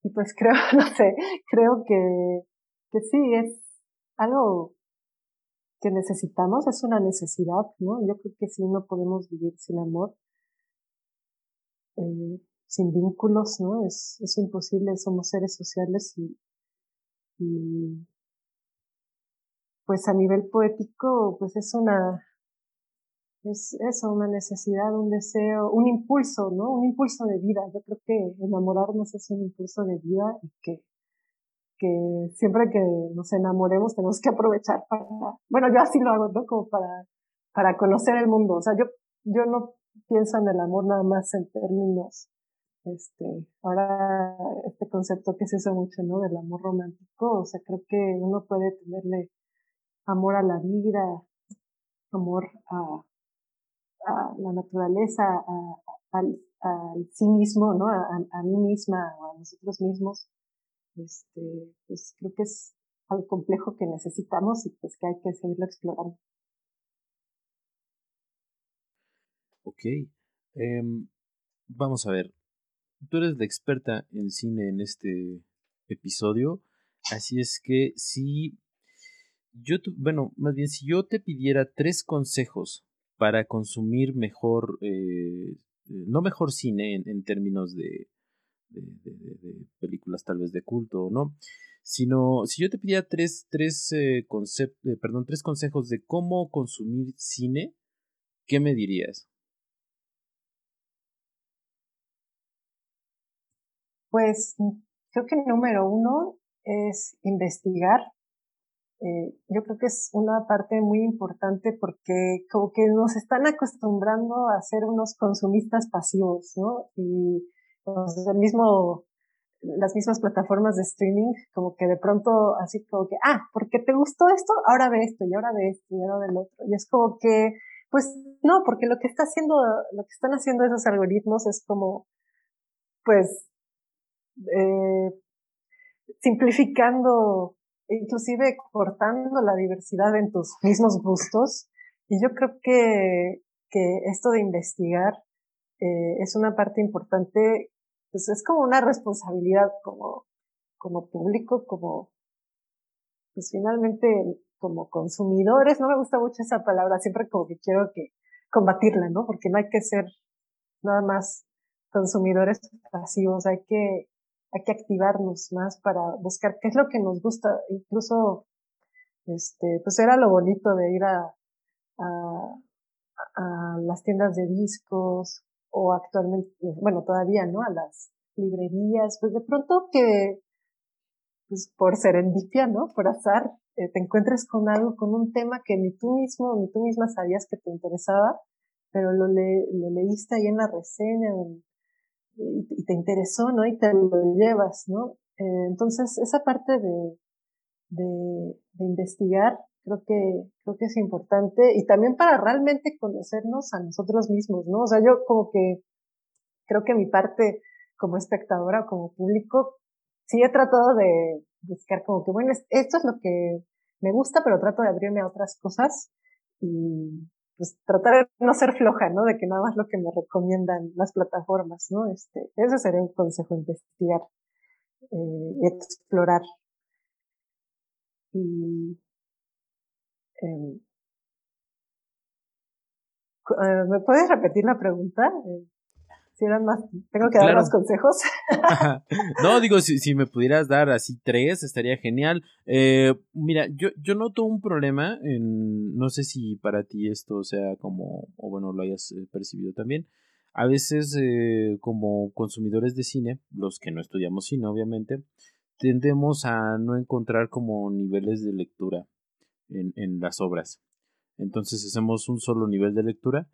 y pues creo, no sé, creo que, que sí, es algo que necesitamos, es una necesidad, ¿no? Yo creo que sí no podemos vivir sin amor. Eh, sin vínculos, ¿no? Es, es imposible, somos seres sociales y, pues a nivel poético, pues es una, es eso, una necesidad, un deseo, un impulso, ¿no? Un impulso de vida. Yo creo que enamorarnos es un impulso de vida y que, que siempre que nos enamoremos tenemos que aprovechar para, bueno, yo así lo hago, ¿no? Como para, para conocer el mundo. O sea, yo, yo no pienso en el amor nada más en términos este, ahora este concepto que se usa mucho, ¿no? Del amor romántico, o sea, creo que uno puede tenerle amor a la vida, amor a, la naturaleza, a, al, sí mismo, ¿no? A, a, mí misma o a nosotros mismos, este, pues creo que es algo complejo que necesitamos y pues que hay que seguirlo explorando. Ok. Em, vamos a ver, tú eres la experta en cine en este episodio, así es que si yo, bueno, más bien si yo te pidiera tres consejos para consumir mejor, eh, no mejor cine en, términos de, de, películas tal vez de culto o no, sino si yo te pidiera tres, tres, eh, eh, perdón, tres consejos de cómo consumir cine, ¿qué me dirías? Pues mm, creo que número uno es investigar. Eh, yo creo que es una parte muy importante porque como que nos están acostumbrando a ser unos consumistas pasivos, ¿no? Y pues, el mismo, las mismas plataformas de streaming, como que de pronto así como que, ah, porque te gustó esto, ahora ve esto, y ahora ve esto, y ahora ve el otro. Y es como que, pues no, porque lo que está haciendo, lo que están haciendo esos algoritmos es como, pues eh, simplificando, inclusive cortando la diversidad en tus mismos gustos. Y yo creo que, que esto de investigar eh, es una parte importante, pues es como una responsabilidad como, como público, como, pues finalmente como consumidores, no me gusta mucho esa palabra, siempre como que quiero que combatirla, ¿no? Porque no hay que ser nada más consumidores pasivos, hay que hay que activarnos más para buscar qué es lo que nos gusta. Incluso, este, pues era lo bonito de ir a, a, las tiendas de discos o actualmente, bueno, todavía, ¿no? A las librerías, pues de pronto que, pues por serendipia, ¿no? Por azar, eh, te encuentres con algo, con un tema que ni tú mismo, ni tú misma sabías que te interesaba, pero lo, le, lo leíste ahí en la reseña, en, y, te interesó, ¿no? Y te lo llevas, ¿no? Eh, entonces, esa parte de, de, de, investigar creo que, creo que es importante y también para realmente conocernos a nosotros mismos, ¿no? O sea, yo como que creo que mi parte como espectadora, como público, sí he tratado de buscar como que, bueno, esto es lo que me gusta, pero trato de abrirme a otras cosas y, pues tratar de no ser floja, ¿no? De que nada más lo que me recomiendan las plataformas, ¿no? Este, ese sería un consejo, investigar eh, y explorar. Y em, eh, ¿Me puedes repetir la pregunta? Eh, si eran más, tengo que dar más consejos. no, digo, si, si, me pudieras dar así tres, estaría genial. Eh, mira, yo, yo noto un problema, en, no sé si para ti esto sea como, o bueno, lo hayas eh, percibido también. A veces, eh, como consumidores de cine, los que no estudiamos cine, obviamente, tendemos a no encontrar como niveles de lectura en, en las obras. Entonces hacemos un solo nivel de lectura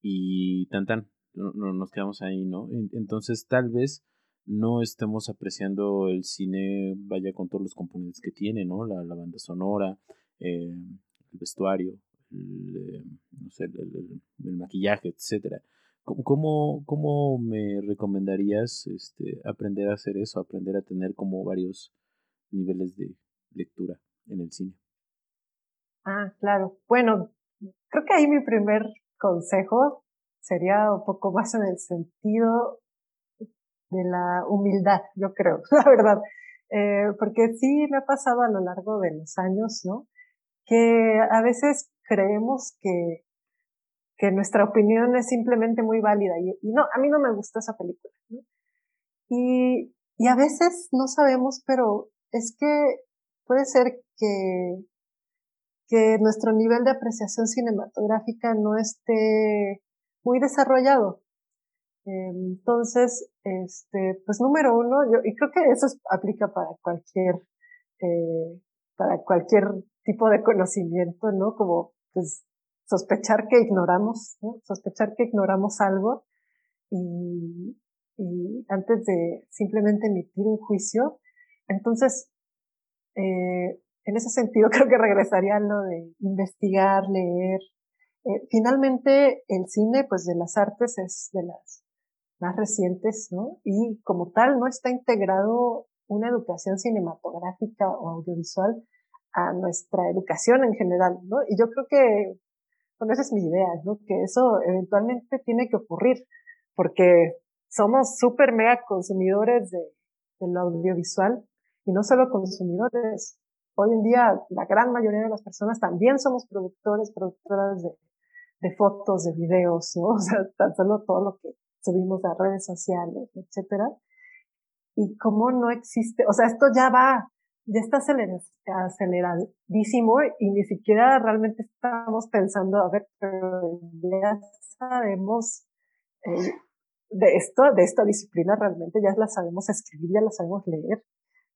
y tan tan, no, nos quedamos ahí, ¿no? Entonces tal vez no estemos apreciando el cine, vaya con todos los componentes que tiene, ¿no? La, la banda sonora, eh, el vestuario, el, eh, no sé, el, maquillaje, etcétera. ¿Cómo, cómo me recomendarías este, aprender a hacer eso, aprender a tener como varios niveles de lectura en el cine? Ah, claro. Bueno, creo que ahí mi primer consejo sería un poco más en el sentido de la humildad, yo creo, la verdad. Eh, porque sí me ha pasado a lo largo de los años, ¿no? Que a veces creemos que, que nuestra opinión es simplemente muy válida y, no, a mí no me gustó esa película. Y, y a veces no sabemos, pero es que puede ser que, que nuestro nivel de apreciación cinematográfica no esté muy desarrollado. Entonces, este, pues número uno, yo, y creo que eso aplica para cualquier, eh, para cualquier tipo de conocimiento, ¿no? Como, pues, sospechar que ignoramos, ¿no? Sospechar que ignoramos algo y, y antes de simplemente emitir un juicio. Entonces, eh, en ese sentido creo que regresaría a lo de investigar, leer. Eh, finalmente, el cine, pues de las artes es de las más recientes, ¿no? Y como tal, no está integrado una educación cinematográfica o audiovisual a nuestra educación en general, ¿no? Y yo creo que, bueno, esa es mi idea, ¿no? Que eso eventualmente tiene que ocurrir, porque somos súper mega consumidores de, del audiovisual y no solo consumidores. Hoy en día, la gran mayoría de las personas también somos productores, productoras de, de fotos, de videos, ¿no? O sea, tan solo todo lo que subimos a redes sociales, etcétera. Y cómo no existe, o sea, esto ya va, ya está aceleradísimo y ni siquiera realmente estamos pensando, a ver, pero ya sabemos eh, de esto, de esta disciplina realmente, ya la sabemos escribir, ya la sabemos leer.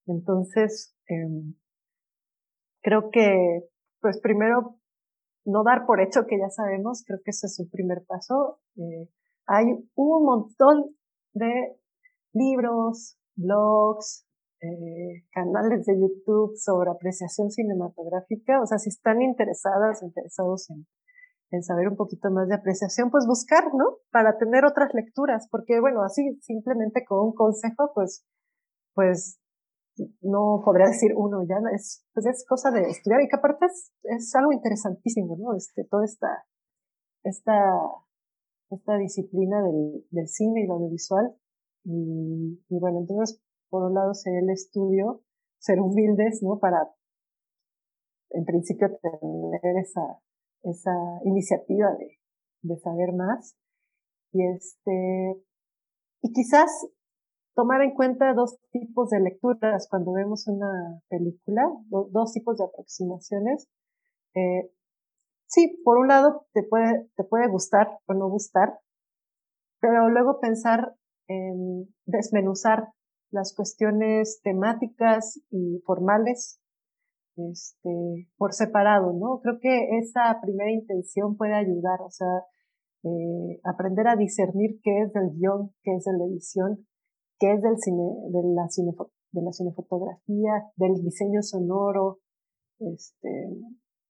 Entonces, em, creo que, pues primero, no dar por hecho que ya sabemos, creo que ese es un primer paso. Eh, hay un montón de libros, blogs, eh, canales de YouTube sobre apreciación cinematográfica. O sea, si están interesadas, interesados en, en saber un poquito más de apreciación, pues buscar, ¿no? Para tener otras lecturas, porque bueno, así simplemente con un consejo, pues, pues no podría decir uno, ya es, pues es cosa de estudiar y que aparte es, es algo interesantísimo, ¿no? Este, toda esta, esta esta disciplina del, del cine y lo audiovisual. Y, y, bueno, entonces, por un lado, ser el estudio, ser humildes, ¿no? Para, en principio, tener esa, esa iniciativa de, de saber más. Y este, y quizás tomar en cuenta dos tipos de lecturas cuando vemos una película, dos tipos de aproximaciones. Eh, sí, por un lado te puede, te puede gustar o no gustar, pero luego pensar en desmenuzar las cuestiones temáticas y formales este, por separado, ¿no? Creo que esa primera intención puede ayudar, o sea, eh, aprender a discernir qué es del guion, qué es de la edición, qué es del cine, de la, cine, de la cinefotografía, del diseño sonoro, este,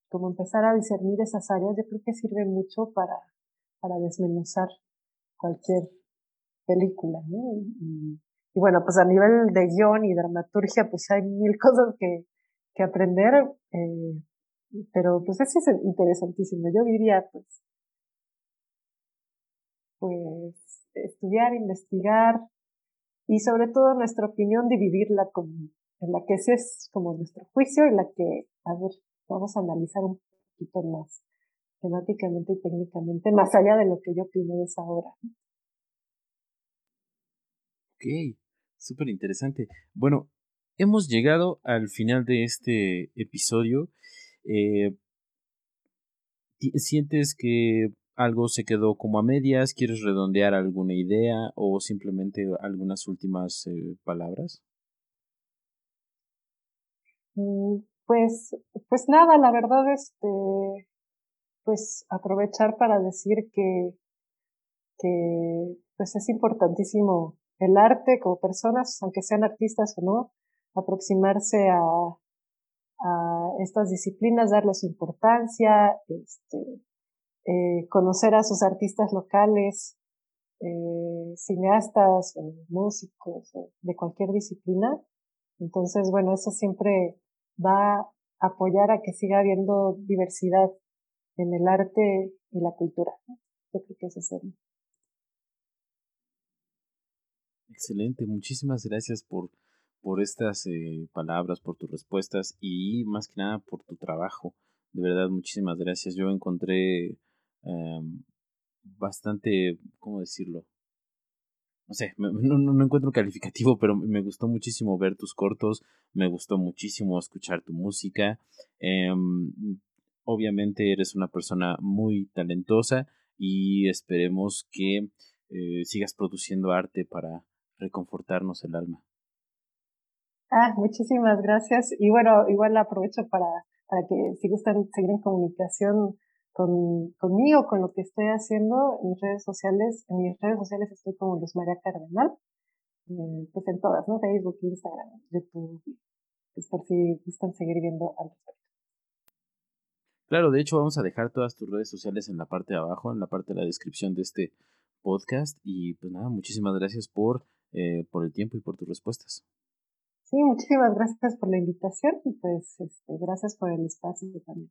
como empezar a discernir esas áreas, yo creo que sirve mucho para, para desmenuzar cualquier película, ¿no? Y, bueno, pues a nivel de guion y dramaturgia, pues hay mil cosas que, que aprender, eh, pero pues eso es interesantísimo. Yo diría, pues, pues estudiar, investigar y sobre todo nuestra opinión dividirla como en la que ese es como nuestro juicio y la que, a ver, vamos a analizar un poquito más temáticamente y técnicamente, más allá de lo que yo opino de esa obra. Ok, súper interesante. Bueno, hemos llegado al final de este episodio. Eh, ¿Sientes que algo se quedó como a medias? ¿Quieres redondear alguna idea o simplemente algunas últimas eh, palabras? Mm, pues, pues nada, la verdad, este, pues aprovechar para decir que, que pues es importantísimo el arte como personas, aunque sean artistas o no, aproximarse a, estas disciplinas, darles importancia, este, eh, conocer a sus artistas locales, eh, cineastas músicos de cualquier disciplina. Entonces, bueno, eso siempre va a apoyar a que siga habiendo diversidad en el arte y la cultura. Yo creo que eso. Excelente, muchísimas gracias por, por estas eh, palabras, por tus respuestas y más que nada por tu trabajo. De verdad, muchísimas gracias. Yo encontré em, bastante, ¿cómo decirlo? No sé, no, no, encuentro calificativo, pero me gustó muchísimo ver tus cortos, me gustó muchísimo escuchar tu música. Em, obviamente eres una persona muy talentosa y esperemos que eh, sigas produciendo arte para reconfortarnos el alma. Ah, muchísimas gracias. Y bueno, igual aprovecho para, para que si gustan seguir en comunicación con, conmigo, con lo que estoy haciendo en mis redes sociales. En mis redes sociales estoy como Luz María Cardenal, eh, pues en todas, ¿no? Facebook, Instagram, YouTube, pues por si gustan seguir viendo al respecto. Claro, de hecho vamos a dejar todas tus redes sociales en la parte de abajo, en la parte de la descripción de este podcast. Y pues nada, muchísimas gracias por, eh, por el tiempo y por tus respuestas. Sí, muchísimas gracias por la invitación y pues este, gracias por el espacio también.